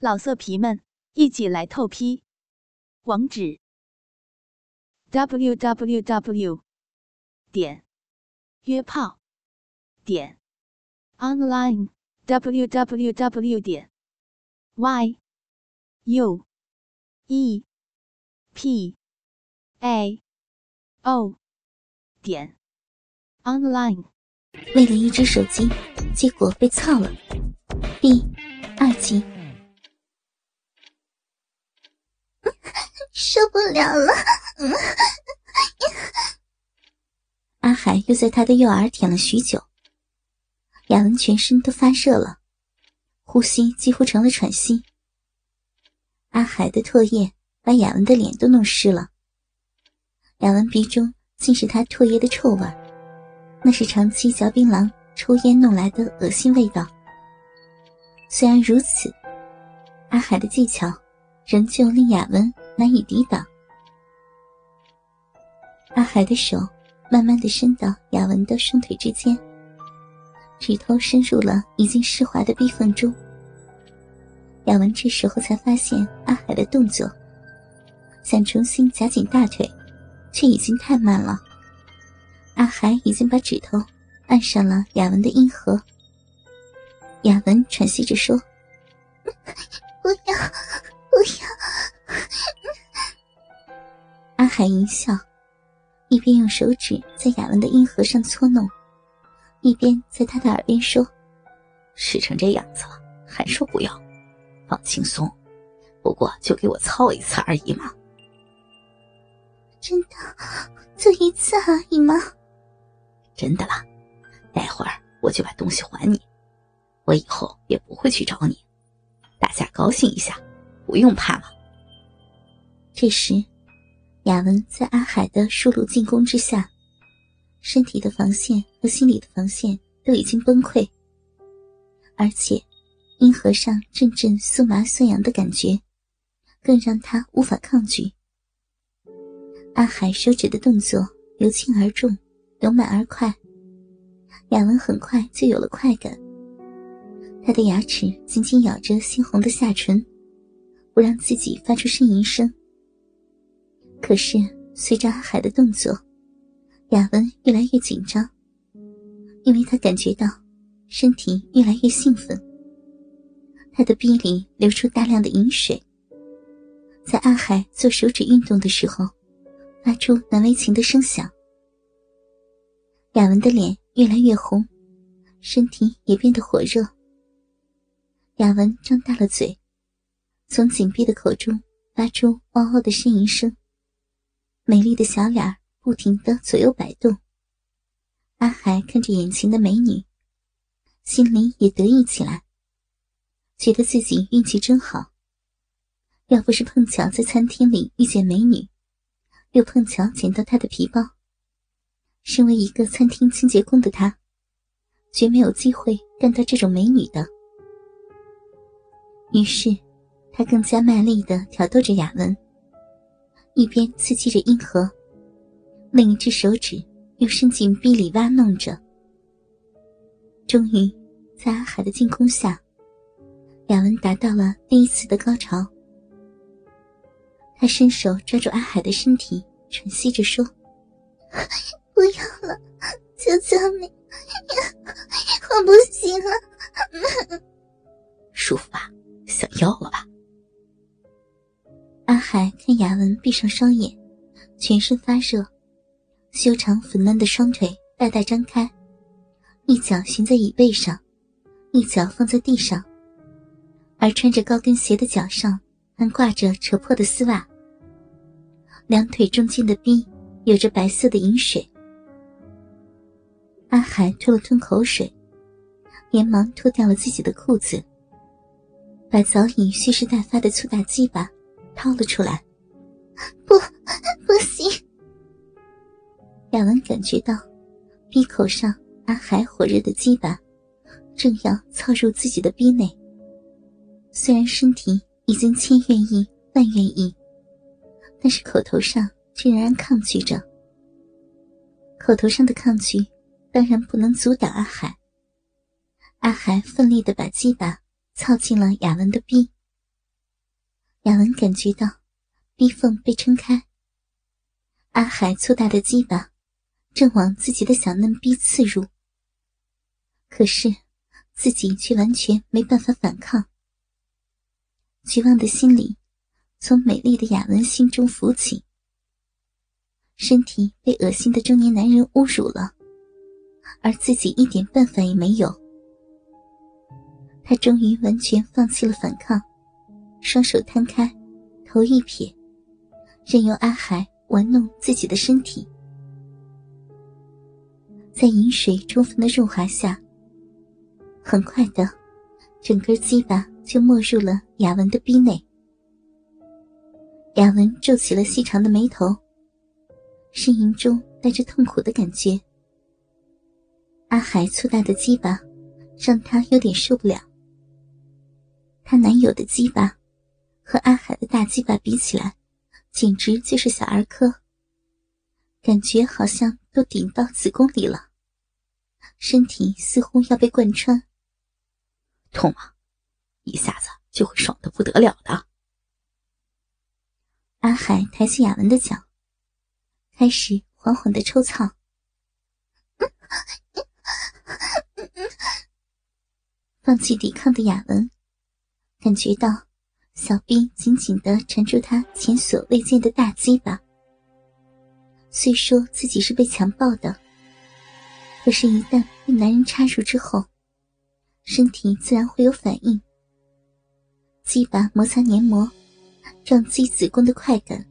老色皮们，一起来透批！网址：w w w 点约炮点 online w w w 点 y u e p a o 点 online。为了一只手机，结果被操了。第二集。受不了了！阿海又在他的右耳舔了许久，雅文全身都发热了，呼吸几乎成了喘息。阿海的唾液把雅文的脸都弄湿了，雅文鼻中尽是他唾液的臭味，那是长期嚼槟榔、抽烟弄来的恶心味道。虽然如此，阿海的技巧仍旧令雅文。难以抵挡。阿海的手慢慢的伸到雅文的双腿之间，指头伸入了已经湿滑的逼缝中。雅文这时候才发现阿海的动作，想重新夹紧大腿，却已经太慢了。阿海已经把指头按上了雅文的阴核。雅文喘息着说：“海一笑，一边用手指在雅文的阴核上搓弄，一边在他的耳边说：“湿成这样子了，还说不要？放轻松，不过就给我操一次而已嘛。”“真的，就一次而已吗？”“真的啦，待会儿我就把东西还你，我以后也不会去找你，大家高兴一下，不用怕了。”这时。雅文在阿海的数路进攻之下，身体的防线和心理的防线都已经崩溃，而且阴核上阵阵酥麻酸痒的感觉，更让他无法抗拒。阿海手指的动作由轻而重，由慢而快，雅文很快就有了快感。他的牙齿紧紧咬着猩红的下唇，不让自己发出呻吟声。可是，随着阿海的动作，雅文越来越紧张，因为他感觉到身体越来越兴奋。他的鼻里流出大量的饮水，在阿海做手指运动的时候，发出难为情的声响。雅文的脸越来越红，身体也变得火热。雅文张大了嘴，从紧闭的口中发出嗷嗷的呻吟声。美丽的小脸不停的左右摆动，阿海看着眼前的美女，心里也得意起来，觉得自己运气真好。要不是碰巧在餐厅里遇见美女，又碰巧捡到她的皮包，身为一个餐厅清洁工的他，绝没有机会干到这种美女的。于是，他更加卖力的挑逗着雅文。一边刺激着阴核，另一只手指又伸进壁里挖弄着。终于，在阿海的进攻下，雅文达到了第一次的高潮。他伸手抓住阿海的身体，喘息着说：“不要了，求求你，我不行了。”舒服吧？想要了吧？阿海看雅文闭上双眼，全身发热，修长粉嫩的双腿大大张开，一脚悬在椅背上，一脚放在地上，而穿着高跟鞋的脚上还挂着扯破的丝袜。两腿中间的逼有着白色的饮水。阿海吞了吞口水，连忙脱掉了自己的裤子，把早已蓄势待发的粗大鸡巴。掏了出来，不，不行。雅文感觉到，鼻口上阿海火热的鸡巴，正要操入自己的鼻内。虽然身体已经千愿意万愿意，但是口头上却仍然抗拒着。口头上的抗拒，当然不能阻挡阿海。阿海奋力的把鸡巴操进了雅文的鼻。雅文感觉到逼缝被撑开，阿海粗大的鸡巴正往自己的小嫩逼刺入，可是自己却完全没办法反抗。绝望的心理从美丽的雅文心中浮起，身体被恶心的中年男人侮辱了，而自己一点办法也没有。他终于完全放弃了反抗。双手摊开，头一撇，任由阿海玩弄自己的身体。在饮水充分的润滑下，很快的，整根鸡巴就没入了雅文的逼内。雅文皱起了细长的眉头，呻吟中带着痛苦的感觉。阿海粗大的鸡巴让他有点受不了。他男友的鸡巴。和阿海的大鸡巴比起来，简直就是小儿科。感觉好像都顶到子宫里了，身体似乎要被贯穿。痛吗？一下子就会爽的不得了的。阿海抬起雅文的脚，开始缓缓的抽草。放弃抵抗的雅文，感觉到。小兵紧紧的缠住他前所未见的大鸡巴。虽说自己是被强暴的，可是，一旦被男人插入之后，身体自然会有反应。鸡巴摩擦黏膜，撞击子宫的快感，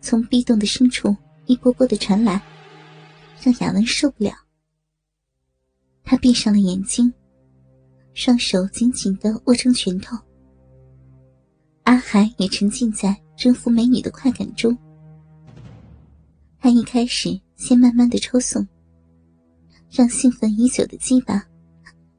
从壁洞的深处一波波的传来，让雅文受不了。他闭上了眼睛，双手紧紧的握成拳头。阿海也沉浸在征服美女的快感中。他一开始先慢慢的抽送，让兴奋已久的鸡巴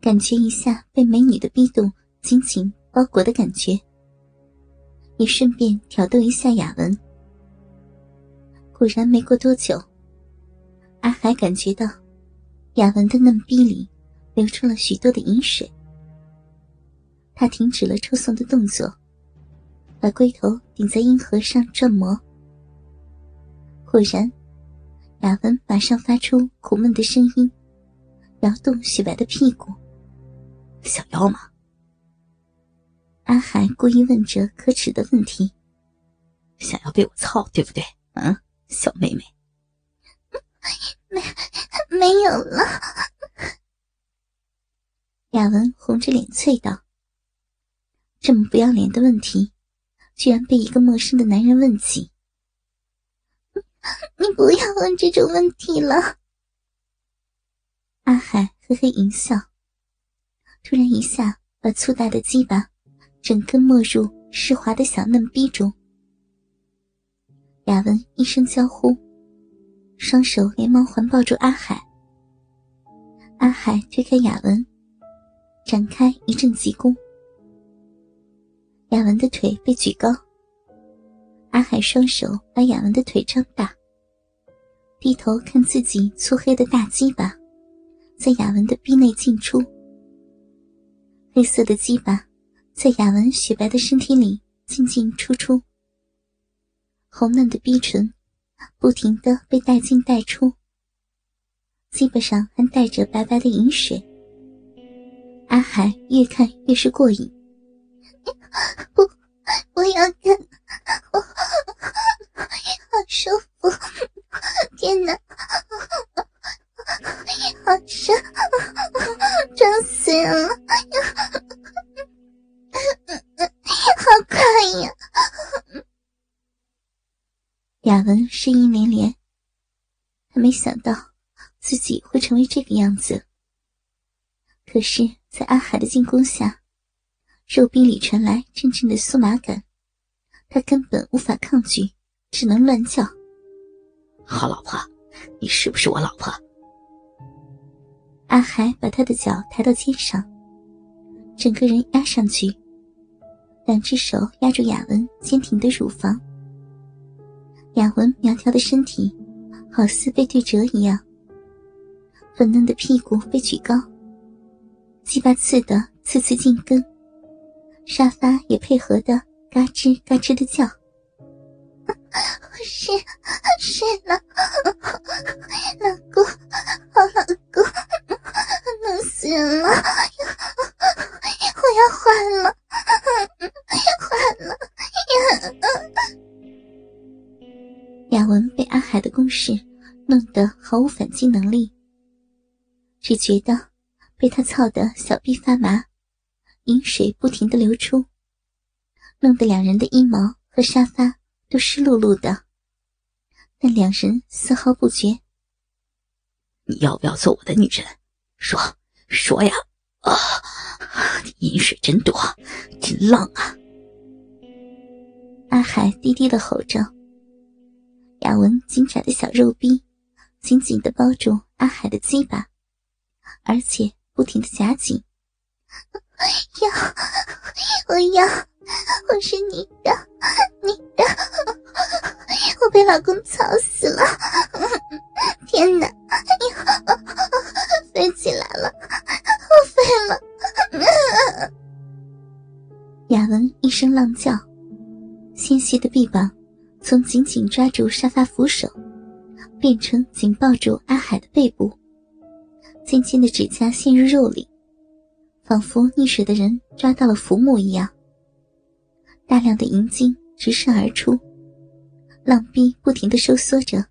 感觉一下被美女的逼动紧紧包裹的感觉，也顺便挑逗一下雅文。果然，没过多久，阿海感觉到雅文的嫩逼里流出了许多的饮水。他停止了抽送的动作。把龟头顶在阴核上转磨，果然，雅文马上发出苦闷的声音，摇动雪白的屁股。想要吗？阿海故意问着可耻的问题。想要被我操，对不对？嗯，小妹妹。没，没有了。雅文红着脸啐道：“这么不要脸的问题。”居然被一个陌生的男人问起，你不要问这种问题了。阿海嘿嘿一笑，突然一下把粗大的鸡巴整根没入湿滑的小嫩逼中。雅文一声娇呼，双手连忙环抱住阿海。阿海推开雅文，展开一阵急攻。雅文的腿被举高，阿海双手把雅文的腿张大，低头看自己粗黑的大鸡巴，在雅文的逼内进出。黑色的鸡巴在雅文雪白的身体里进进出出，红嫩的逼唇不停的被带进带出，鸡巴上还带着白白的饮水。阿海越看越是过瘾。不，不要看，我好舒服！天哪，好深，胀死人了！好快呀！雅文声音连连，他没想到自己会成为这个样子，可是，在阿海的进攻下。肉壁里传来阵阵的酥麻感，他根本无法抗拒，只能乱叫：“好老婆，你是不是我老婆？”阿海把他的脚抬到肩上，整个人压上去，两只手压住雅文坚挺的乳房。雅文苗条的身体好似被对折一样，粉嫩的屁股被举高，鸡巴刺的次次进根。沙发也配合的嘎吱嘎吱的叫。是是了，老公，好老公，弄死人了，我要换了，换了。雅文被阿海的攻势弄得毫无反击能力，只觉得被他操的小臂发麻，饮水不停的流出，弄得两人的衣毛和沙发都湿漉漉的。但两人丝毫不觉。你要不要做我的女人？说说呀！啊，你饮水真多，真浪啊！阿海低低的吼着。雅文紧窄的小肉臂紧紧的包住阿海的鸡巴，而且不停的夹紧。要，我要，我是你的，你的。我被老公操死了！天哪，飞起来了，我飞了！雅文一声浪叫，纤细的臂膀从紧紧抓住沙发扶手，变成紧抱住阿海的背部，尖尖的指甲陷入肉里，仿佛溺水的人抓到了浮木一样。大量的银精直射而出。浪逼不停的收缩着，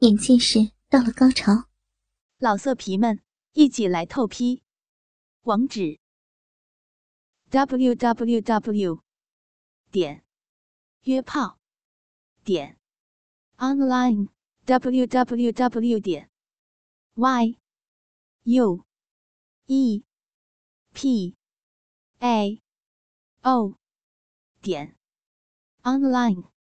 眼见是到了高潮。老色皮们一起来透批，网址：w w w 点约炮点 online w w w 点 y u e p a o 点 online。